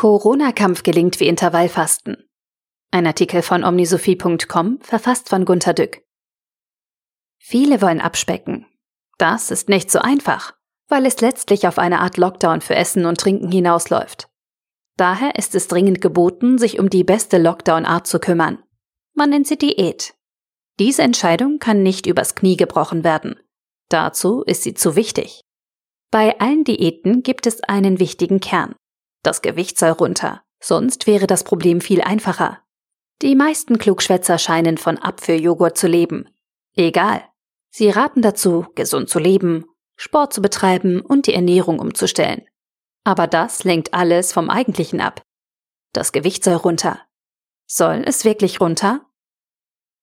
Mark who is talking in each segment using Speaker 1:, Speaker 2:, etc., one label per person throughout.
Speaker 1: Corona-Kampf gelingt wie Intervallfasten. Ein Artikel von omnisophie.com, verfasst von Gunter Dück. Viele wollen abspecken. Das ist nicht so einfach, weil es letztlich auf eine Art Lockdown für Essen und Trinken hinausläuft. Daher ist es dringend geboten, sich um die beste Lockdown-Art zu kümmern. Man nennt sie Diät. Diese Entscheidung kann nicht übers Knie gebrochen werden. Dazu ist sie zu wichtig. Bei allen Diäten gibt es einen wichtigen Kern. Das Gewicht soll runter, sonst wäre das Problem viel einfacher. Die meisten Klugschwätzer scheinen von Apfeljoghurt zu leben. Egal. Sie raten dazu, gesund zu leben, Sport zu betreiben und die Ernährung umzustellen. Aber das lenkt alles vom Eigentlichen ab. Das Gewicht soll runter. Soll es wirklich runter?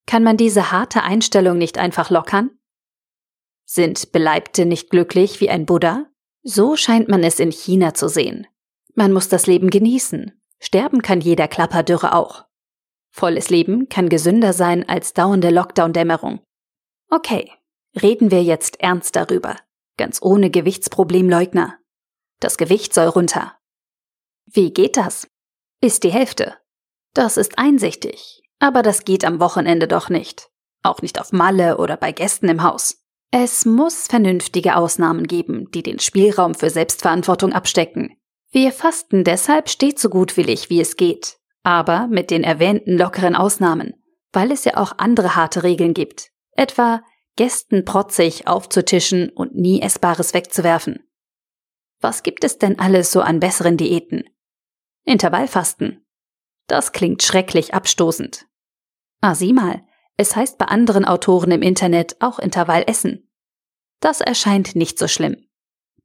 Speaker 1: Kann man diese harte Einstellung nicht einfach lockern? Sind Beleibte nicht glücklich wie ein Buddha? So scheint man es in China zu sehen. Man muss das Leben genießen. Sterben kann jeder Klapperdürre auch. Volles Leben kann gesünder sein als dauernde Lockdown-Dämmerung. Okay, reden wir jetzt ernst darüber. Ganz ohne Gewichtsproblemleugner. Das Gewicht soll runter. Wie geht das? Ist die Hälfte. Das ist einsichtig. Aber das geht am Wochenende doch nicht. Auch nicht auf Malle oder bei Gästen im Haus. Es muss vernünftige Ausnahmen geben, die den Spielraum für Selbstverantwortung abstecken. Wir fasten deshalb stets so gutwillig, wie es geht, aber mit den erwähnten lockeren Ausnahmen, weil es ja auch andere harte Regeln gibt, etwa Gästen protzig aufzutischen und nie Essbares wegzuwerfen. Was gibt es denn alles so an besseren Diäten? Intervallfasten. Das klingt schrecklich abstoßend. Ah, sieh mal, es heißt bei anderen Autoren im Internet auch Intervallessen. Das erscheint nicht so schlimm.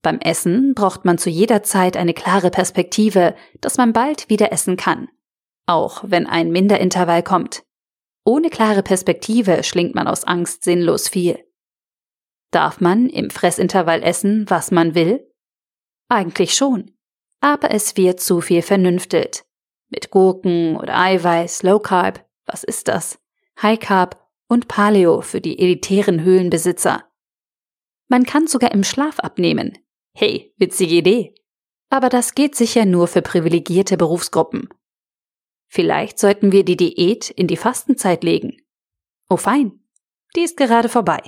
Speaker 1: Beim Essen braucht man zu jeder Zeit eine klare Perspektive, dass man bald wieder essen kann. Auch wenn ein Minderintervall kommt. Ohne klare Perspektive schlingt man aus Angst sinnlos viel. Darf man im Fressintervall essen, was man will? Eigentlich schon. Aber es wird zu viel vernünftelt. Mit Gurken oder Eiweiß, Low Carb, was ist das? High Carb und Paleo für die elitären Höhlenbesitzer. Man kann sogar im Schlaf abnehmen, Hey, witzige Idee. Aber das geht sicher nur für privilegierte Berufsgruppen. Vielleicht sollten wir die Diät in die Fastenzeit legen. Oh fein, die ist gerade vorbei.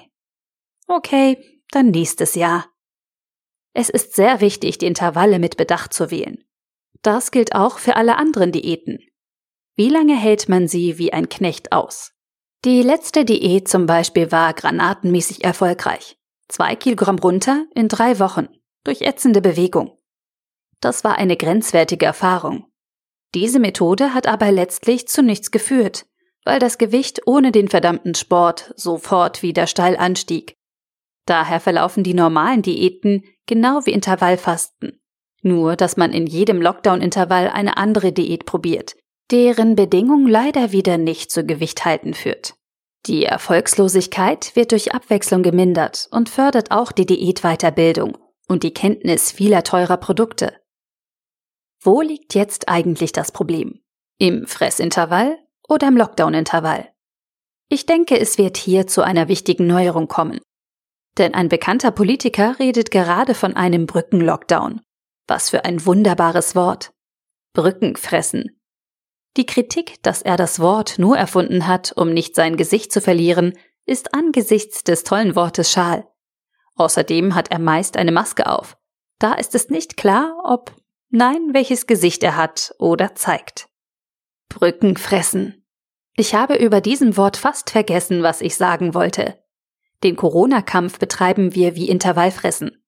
Speaker 1: Okay, dann nächstes Jahr. Es ist sehr wichtig, die Intervalle mit Bedacht zu wählen. Das gilt auch für alle anderen Diäten. Wie lange hält man sie wie ein Knecht aus? Die letzte Diät zum Beispiel war granatenmäßig erfolgreich. Zwei Kilogramm runter in drei Wochen durch ätzende Bewegung. Das war eine grenzwertige Erfahrung. Diese Methode hat aber letztlich zu nichts geführt, weil das Gewicht ohne den verdammten Sport sofort wieder steil anstieg. Daher verlaufen die normalen Diäten genau wie Intervallfasten. Nur, dass man in jedem Lockdown-Intervall eine andere Diät probiert, deren Bedingung leider wieder nicht zu Gewicht halten führt. Die Erfolgslosigkeit wird durch Abwechslung gemindert und fördert auch die Diätweiterbildung und die Kenntnis vieler teurer Produkte. Wo liegt jetzt eigentlich das Problem? Im Fressintervall oder im Lockdown-Intervall? Ich denke, es wird hier zu einer wichtigen Neuerung kommen. Denn ein bekannter Politiker redet gerade von einem Brückenlockdown. Was für ein wunderbares Wort. Brücken fressen. Die Kritik, dass er das Wort nur erfunden hat, um nicht sein Gesicht zu verlieren, ist angesichts des tollen Wortes schal. Außerdem hat er meist eine Maske auf. Da ist es nicht klar, ob nein, welches Gesicht er hat oder zeigt. Brücken fressen. Ich habe über diesem Wort fast vergessen, was ich sagen wollte. Den Corona-Kampf betreiben wir wie Intervallfressen.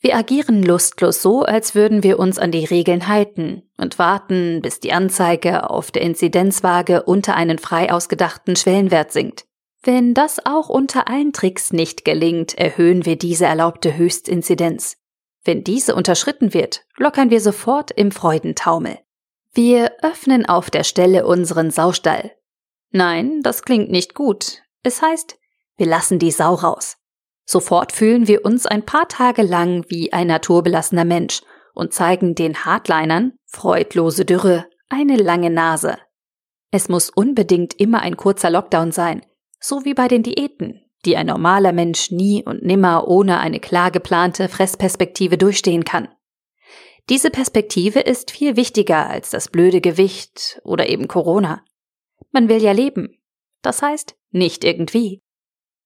Speaker 1: Wir agieren lustlos so, als würden wir uns an die Regeln halten und warten, bis die Anzeige auf der Inzidenzwaage unter einen frei ausgedachten Schwellenwert sinkt. Wenn das auch unter allen Tricks nicht gelingt, erhöhen wir diese erlaubte Höchstinzidenz. Wenn diese unterschritten wird, lockern wir sofort im Freudentaumel. Wir öffnen auf der Stelle unseren Saustall. Nein, das klingt nicht gut. Es heißt, wir lassen die Sau raus. Sofort fühlen wir uns ein paar Tage lang wie ein naturbelassener Mensch und zeigen den Hardlinern, freudlose Dürre, eine lange Nase. Es muss unbedingt immer ein kurzer Lockdown sein, so wie bei den Diäten, die ein normaler Mensch nie und nimmer ohne eine klar geplante Fressperspektive durchstehen kann. Diese Perspektive ist viel wichtiger als das blöde Gewicht oder eben Corona. Man will ja leben. Das heißt, nicht irgendwie.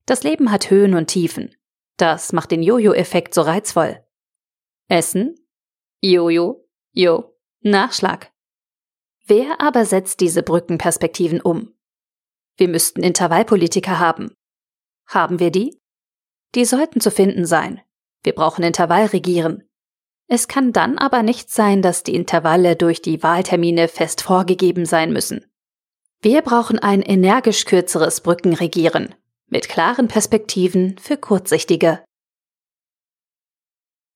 Speaker 1: Das Leben hat Höhen und Tiefen. Das macht den Jojo-Effekt so reizvoll. Essen? Jojo? Jo. Nachschlag. Wer aber setzt diese Brückenperspektiven um? Wir müssten Intervallpolitiker haben. Haben wir die? Die sollten zu finden sein. Wir brauchen Intervallregieren. Es kann dann aber nicht sein, dass die Intervalle durch die Wahltermine fest vorgegeben sein müssen. Wir brauchen ein energisch kürzeres Brückenregieren mit klaren Perspektiven für Kurzsichtige.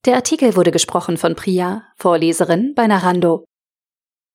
Speaker 1: Der Artikel wurde gesprochen von Priya, Vorleserin bei Narando.